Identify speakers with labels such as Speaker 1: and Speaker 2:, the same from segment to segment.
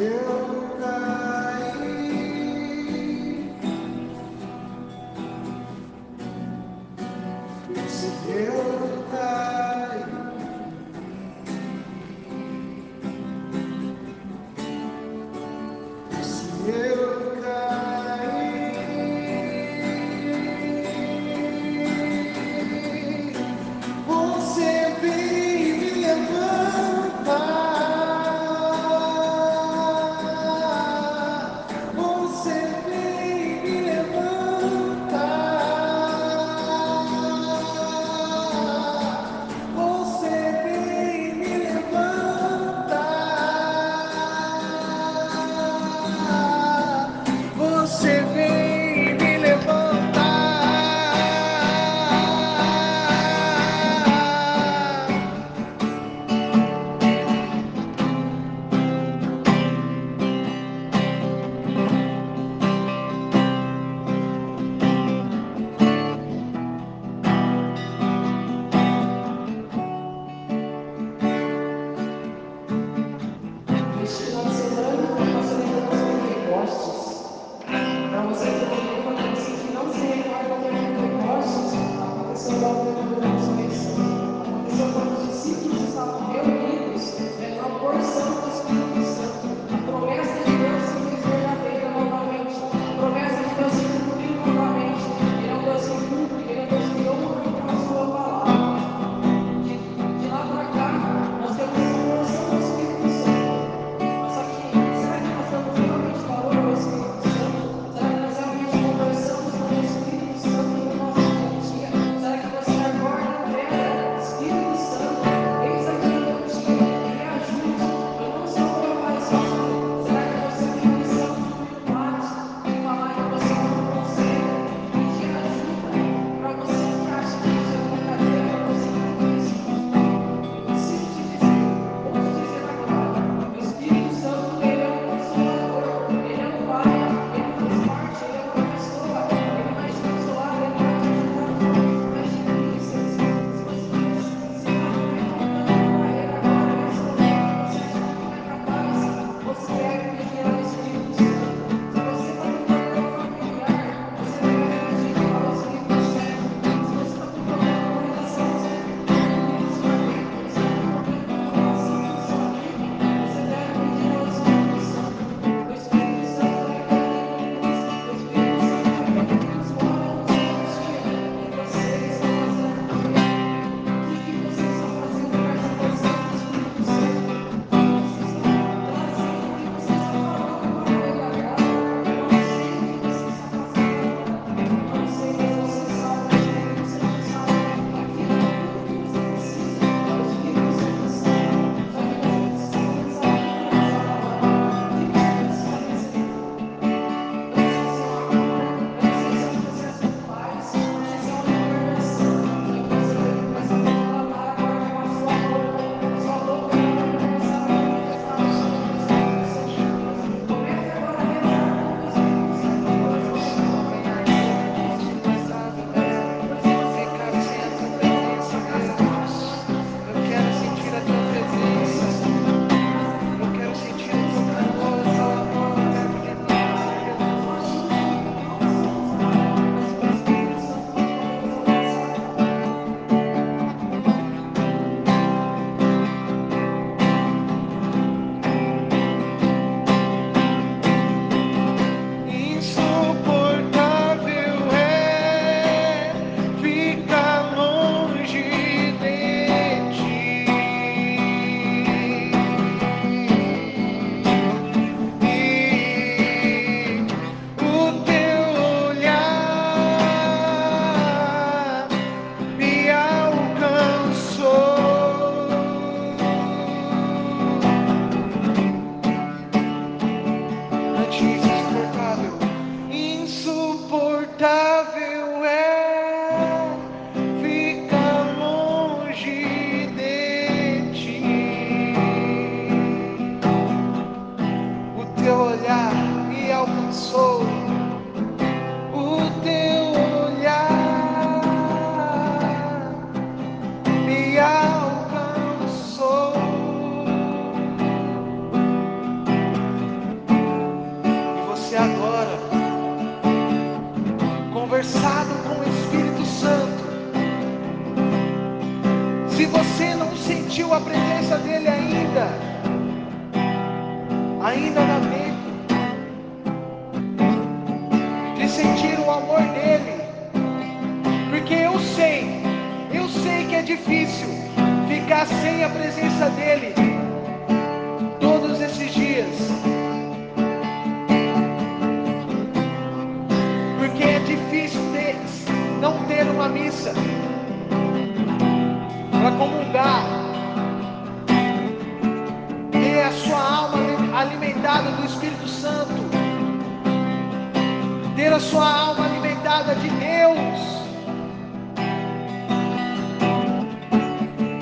Speaker 1: Eu sou Espírito Santo, ter a sua alma alimentada de Deus.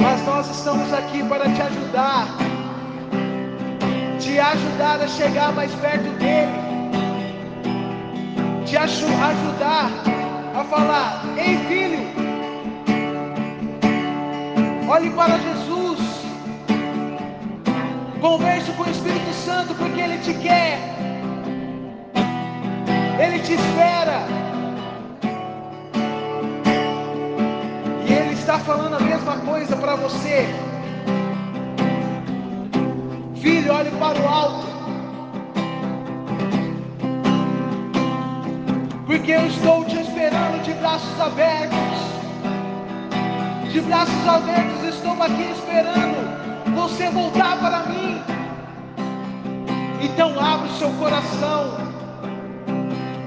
Speaker 1: Mas nós estamos aqui para te ajudar, te ajudar a chegar mais perto dEle, te ajudar a falar: Ei filho, Olhe para Jesus. Converse com o Espírito Santo porque Ele te quer. Ele te espera. E Ele está falando a mesma coisa para você. Filho, olhe para o alto. Porque eu estou te esperando de braços abertos de braços abertos, estou aqui esperando você voltar para mim. Então abre o seu coração,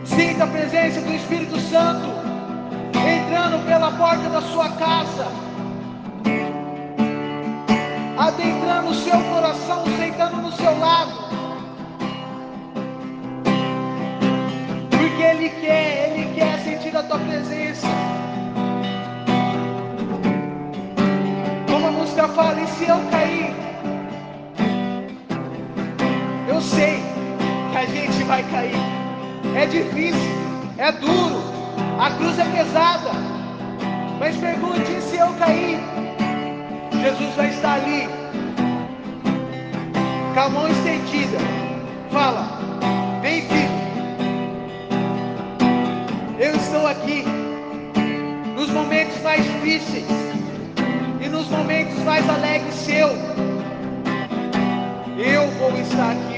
Speaker 1: sinta a presença do Espírito Santo entrando pela porta da sua casa, adentrando o seu coração, sentando no seu lado. Porque Ele quer, Ele quer sentir a tua presença. Música fala: e se eu cair? Eu sei que a gente vai cair. É difícil, é duro, a cruz é pesada. Mas pergunte: se eu cair? Jesus vai estar ali, com a mão estendida. Fala: vem, filho. Eu estou aqui nos momentos mais difíceis mais alegres seu, eu vou estar aqui,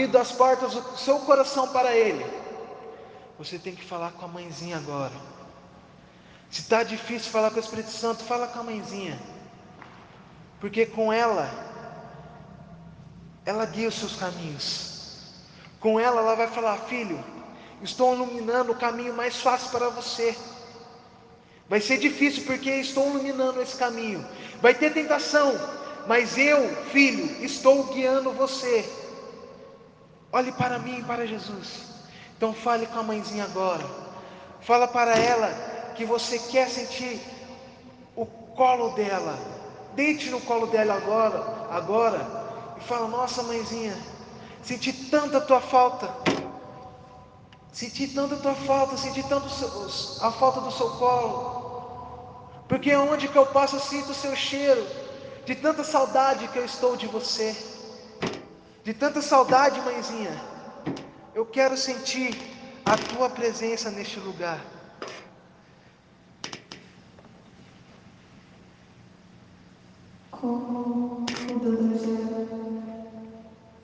Speaker 1: abrindo as portas do seu coração para Ele, você tem que falar com a mãezinha agora. Se está difícil falar com o Espírito Santo, fala com a mãezinha, porque com ela, ela guia os seus caminhos. Com ela, ela vai falar: Filho, estou iluminando o caminho mais fácil para você. Vai ser difícil porque estou iluminando esse caminho. Vai ter tentação, mas eu, filho, estou guiando você. Olhe para mim e para Jesus. Então fale com a mãezinha agora. Fala para ela que você quer sentir o colo dela. Deite no colo dela agora, agora, e fala: "Nossa, mãezinha, senti tanta a tua falta. Senti tanta a tua falta, senti tanto a falta do seu colo. Porque onde que eu passo eu sinto o seu cheiro, de tanta saudade que eu estou de você." de tanta saudade, mãezinha. Eu quero sentir a tua presença neste lugar.
Speaker 2: Como o doutor já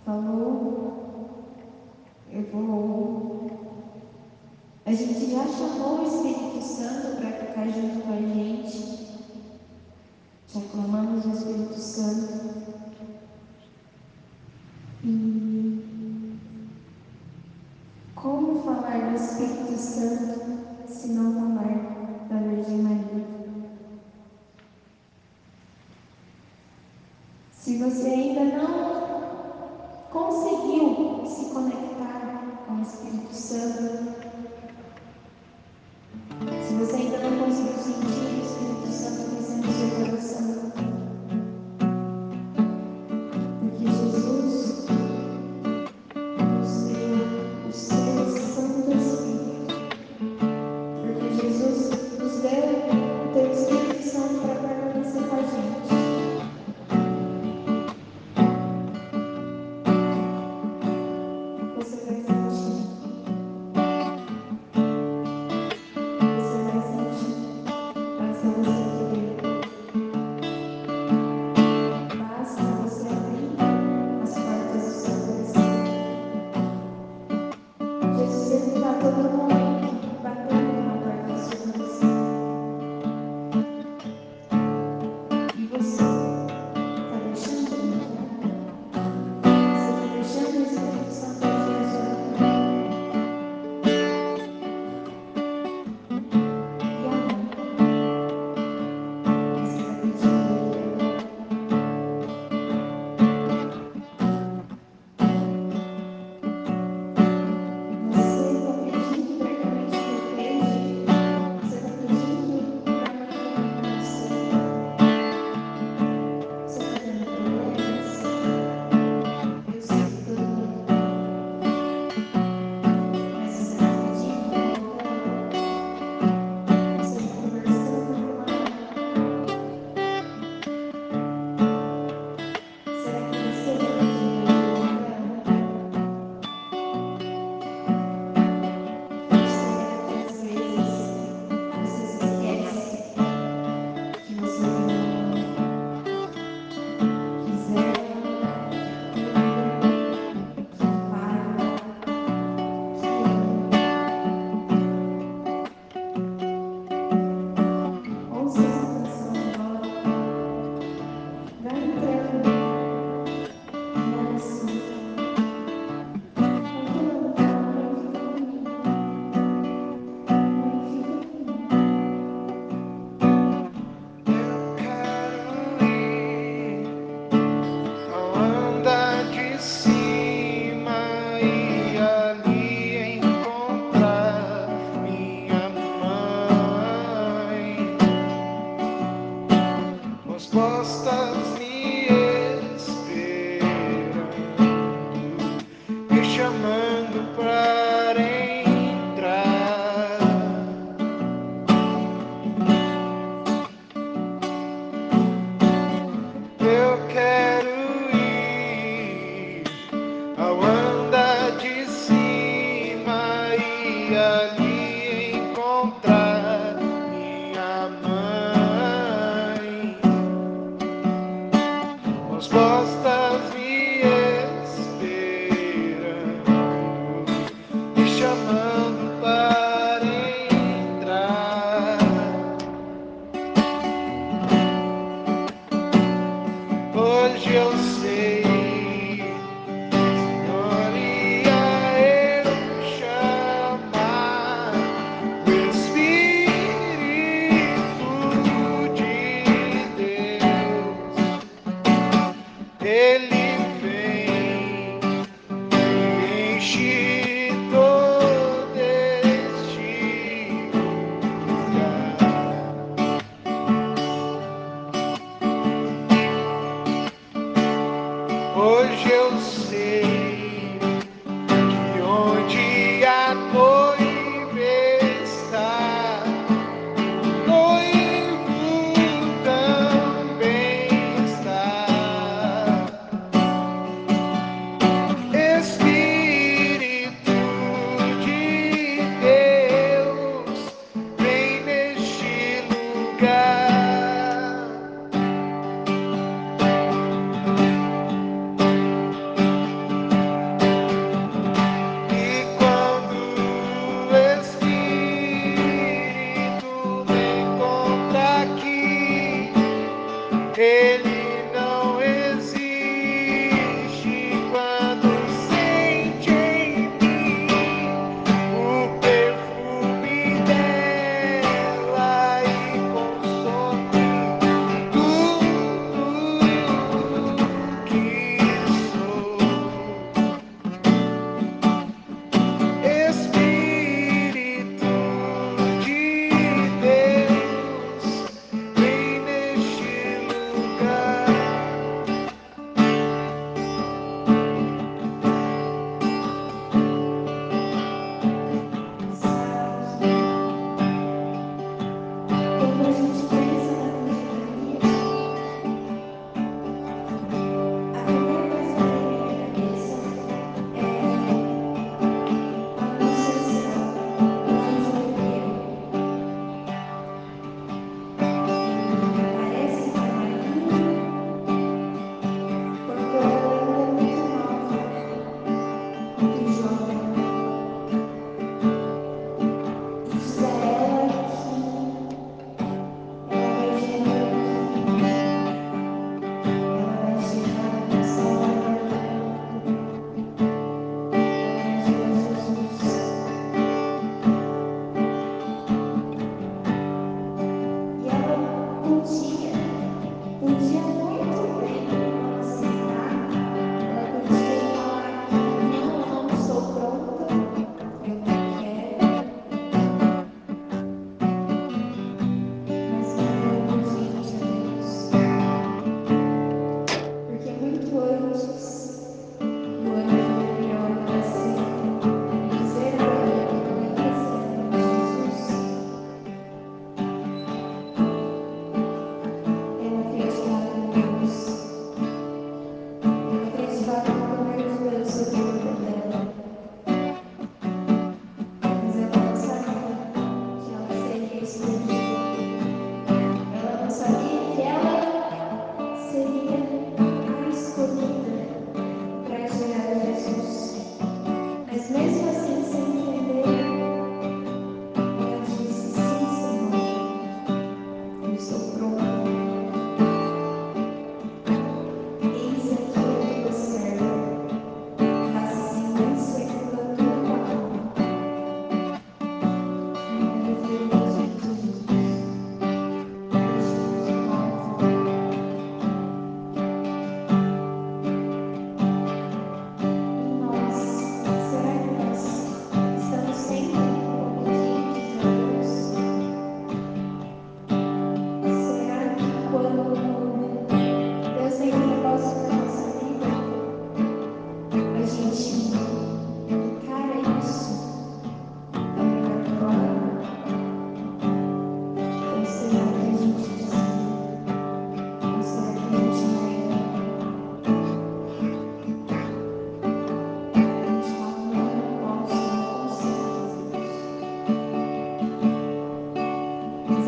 Speaker 2: falou, eu vou. A gente já chamou o Espírito Santo para ficar junto com a gente.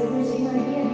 Speaker 2: every my year.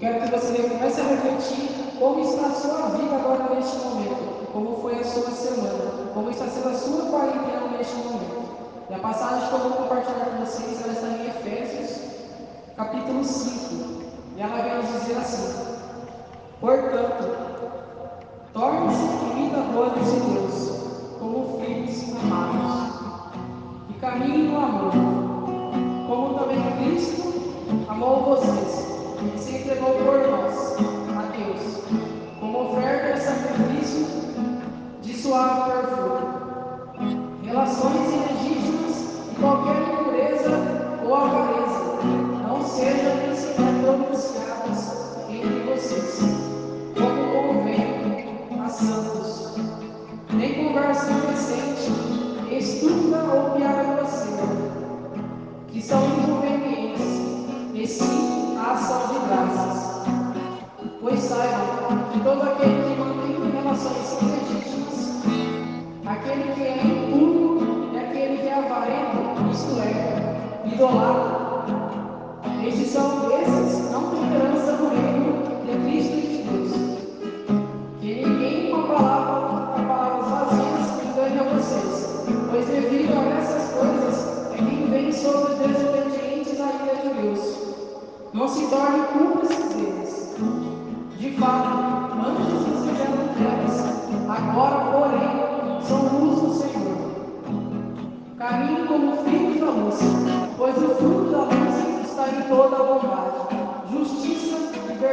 Speaker 3: Quero que você comece a refletir como está a sua vida agora neste momento, como foi a sua semana, como está sendo a sua quarentena neste momento. E a passagem que eu vou compartilhar com vocês ela está em Efésios, capítulo 5. E ela vem nos dizer assim: Portanto, torne-se imitadores de Deus, como filhos amados, e caminhem no amor, como também Cristo amou vocês se entregou por nós, a Deus, como oferta de sacrifício de suave perfume. Relações ilegítimas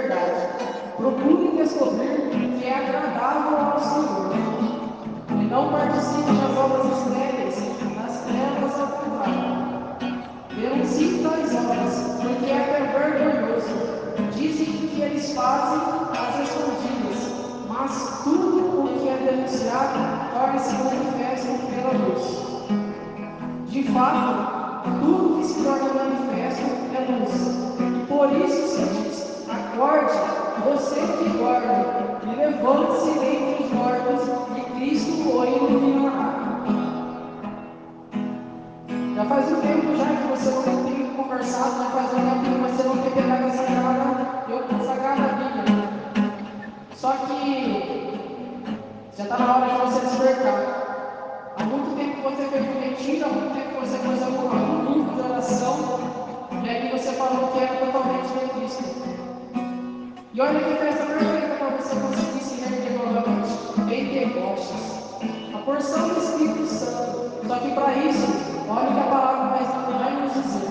Speaker 3: verdade. Procure descobrir o que é agradável ao Senhor. E não participe das obras estériles, nas trevas ao contrário. Denuncie tais obras, porque é vergonhoso. Dizem que eles fazem as escondidas, mas tudo o que é denunciado torna-se manifesto pela luz. De fato, tudo que se torna manifesto é luz. Por isso se diz: acorde, você que dorme, e levante-se dentre os mortos, e Cristo o iluminará. Já faz um tempo já que você não tem conversado, já faz um tempo que você não tem pegado essa sagrada, eu sagrada Bíblia. Só que já está na hora de você despertar. Há muito tempo você fez um há muito tempo você fez algum grupo de oração, e aí você falou que era totalmente de Cristo. E olha que festa perfeita para você conseguir se reerguer novamente. Pentecostes. A porção do Espírito Santo. Só que para isso, olha que a palavra vai, vai nos dizer.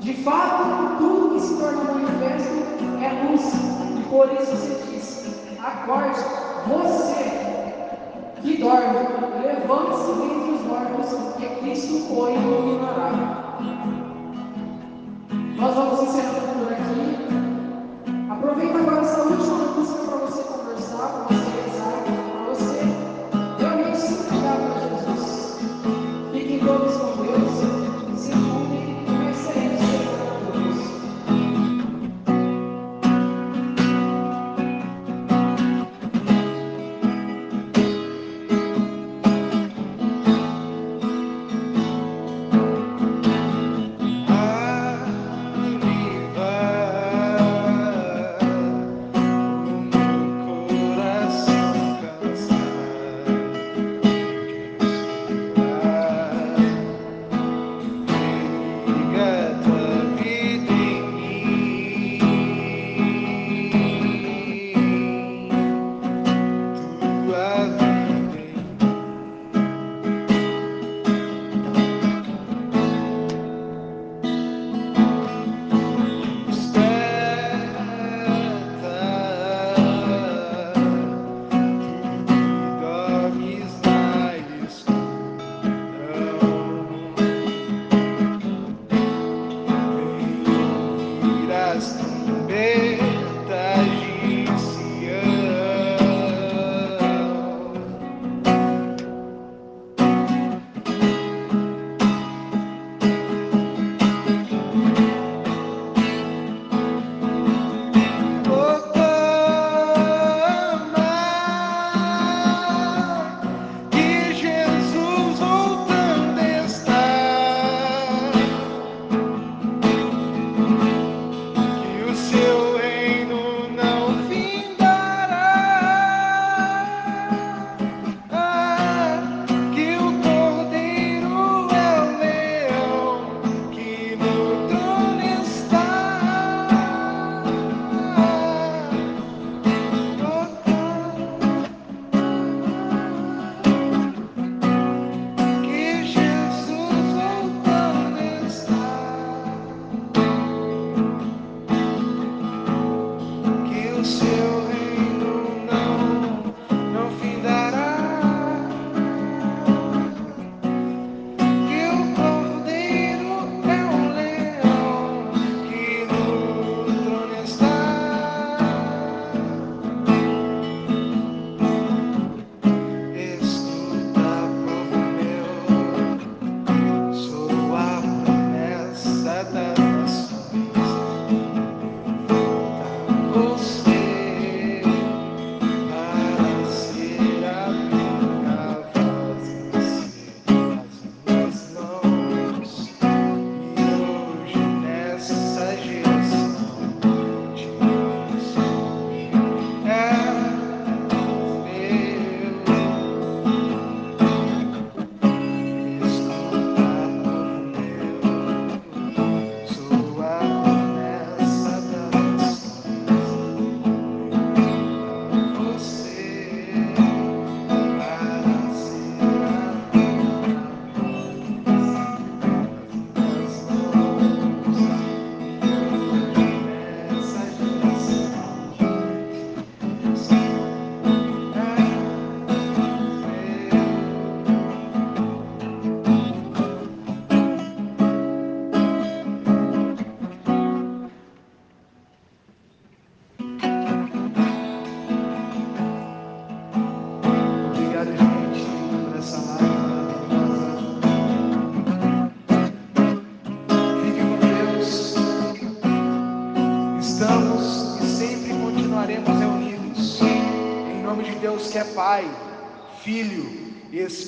Speaker 3: De fato, tudo que se torna manifesto é luz. E por isso se diz: acorde, você que dorme, levante-se dentre os mortos, que Cristo o iluminará. Nós vamos encerrando por aqui. Aproveita agora essa última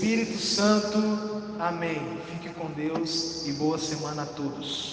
Speaker 1: Espírito Santo. Amém. Fique com Deus e boa semana a todos.